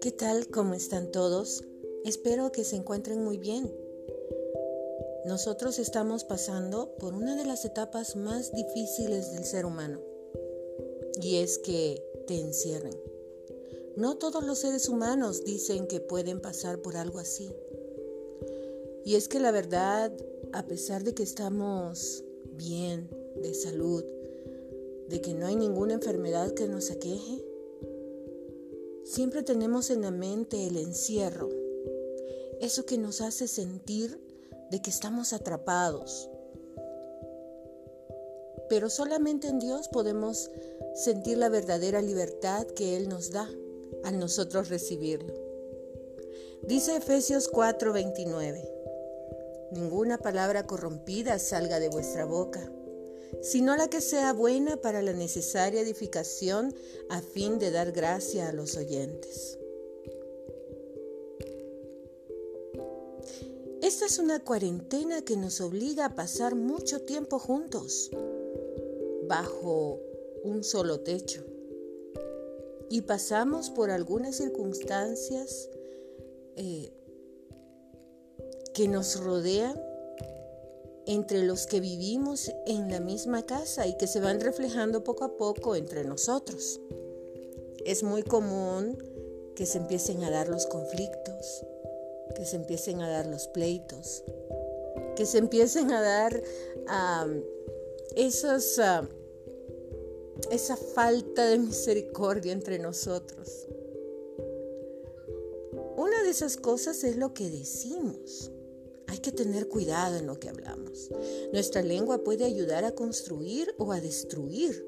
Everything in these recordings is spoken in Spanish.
¿Qué tal? ¿Cómo están todos? Espero que se encuentren muy bien. Nosotros estamos pasando por una de las etapas más difíciles del ser humano y es que te encierren. No todos los seres humanos dicen que pueden pasar por algo así. Y es que la verdad, a pesar de que estamos bien de salud, de que no hay ninguna enfermedad que nos aqueje, siempre tenemos en la mente el encierro, eso que nos hace sentir de que estamos atrapados. Pero solamente en Dios podemos sentir la verdadera libertad que Él nos da al nosotros recibirlo. Dice Efesios 4:29, ninguna palabra corrompida salga de vuestra boca, sino la que sea buena para la necesaria edificación a fin de dar gracia a los oyentes. Esta es una cuarentena que nos obliga a pasar mucho tiempo juntos, bajo un solo techo. Y pasamos por algunas circunstancias eh, que nos rodean entre los que vivimos en la misma casa y que se van reflejando poco a poco entre nosotros. Es muy común que se empiecen a dar los conflictos, que se empiecen a dar los pleitos, que se empiecen a dar esa falta de misericordia entre nosotros. Una de esas cosas es lo que decimos. Hay que tener cuidado en lo que hablamos. Nuestra lengua puede ayudar a construir o a destruir.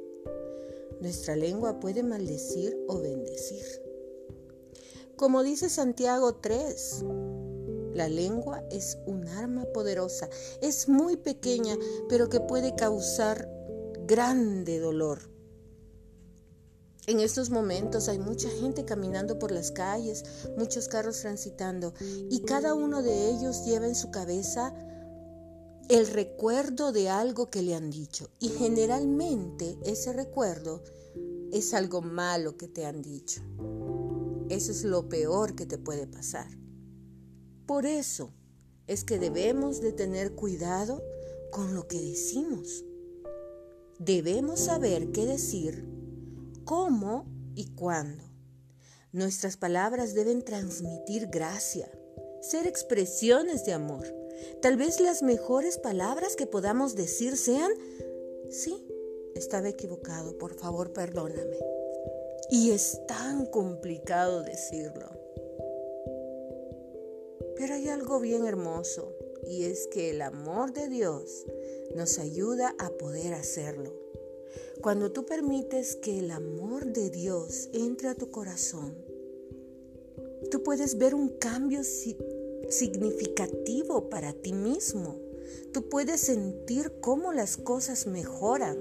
Nuestra lengua puede maldecir o bendecir. Como dice Santiago 3, la lengua es un arma poderosa, es muy pequeña, pero que puede causar grande dolor. En estos momentos hay mucha gente caminando por las calles, muchos carros transitando, y cada uno de ellos lleva en su cabeza el recuerdo de algo que le han dicho. Y generalmente ese recuerdo es algo malo que te han dicho. Eso es lo peor que te puede pasar. Por eso es que debemos de tener cuidado con lo que decimos. Debemos saber qué decir, cómo y cuándo. Nuestras palabras deben transmitir gracia, ser expresiones de amor. Tal vez las mejores palabras que podamos decir sean, sí, estaba equivocado, por favor perdóname. Y es tan complicado decirlo. Pero hay algo bien hermoso y es que el amor de Dios nos ayuda a poder hacerlo. Cuando tú permites que el amor de Dios entre a tu corazón, tú puedes ver un cambio significativo para ti mismo. Tú puedes sentir cómo las cosas mejoran.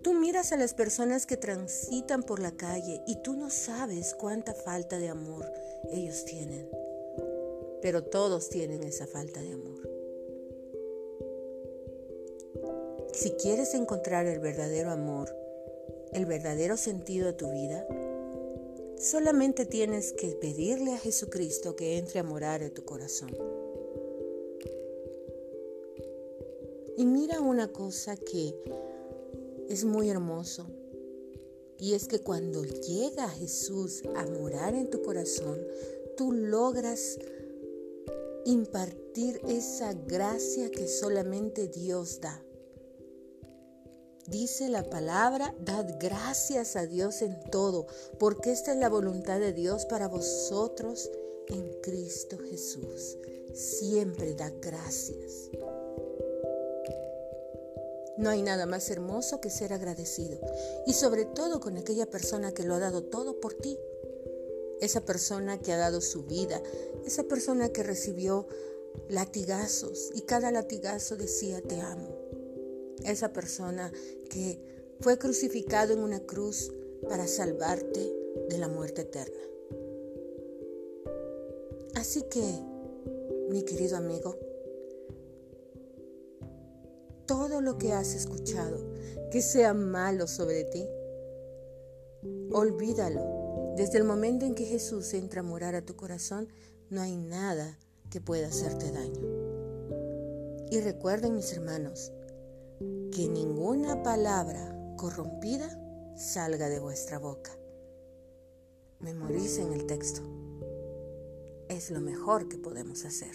Tú miras a las personas que transitan por la calle y tú no sabes cuánta falta de amor ellos tienen. Pero todos tienen esa falta de amor. Si quieres encontrar el verdadero amor, el verdadero sentido de tu vida, solamente tienes que pedirle a Jesucristo que entre a morar en tu corazón. Y mira una cosa que es muy hermoso. Y es que cuando llega Jesús a morar en tu corazón, tú logras impartir esa gracia que solamente Dios da. Dice la palabra, dad gracias a Dios en todo, porque esta es la voluntad de Dios para vosotros en Cristo Jesús. Siempre da gracias. No hay nada más hermoso que ser agradecido y sobre todo con aquella persona que lo ha dado todo por ti. Esa persona que ha dado su vida, esa persona que recibió latigazos y cada latigazo decía te amo. Esa persona que fue crucificado en una cruz para salvarte de la muerte eterna. Así que, mi querido amigo, todo lo que has escuchado que sea malo sobre ti. Olvídalo. Desde el momento en que Jesús entra a morar a tu corazón, no hay nada que pueda hacerte daño. Y recuerden, mis hermanos, que ninguna palabra corrompida salga de vuestra boca. Memoricen el texto. Es lo mejor que podemos hacer.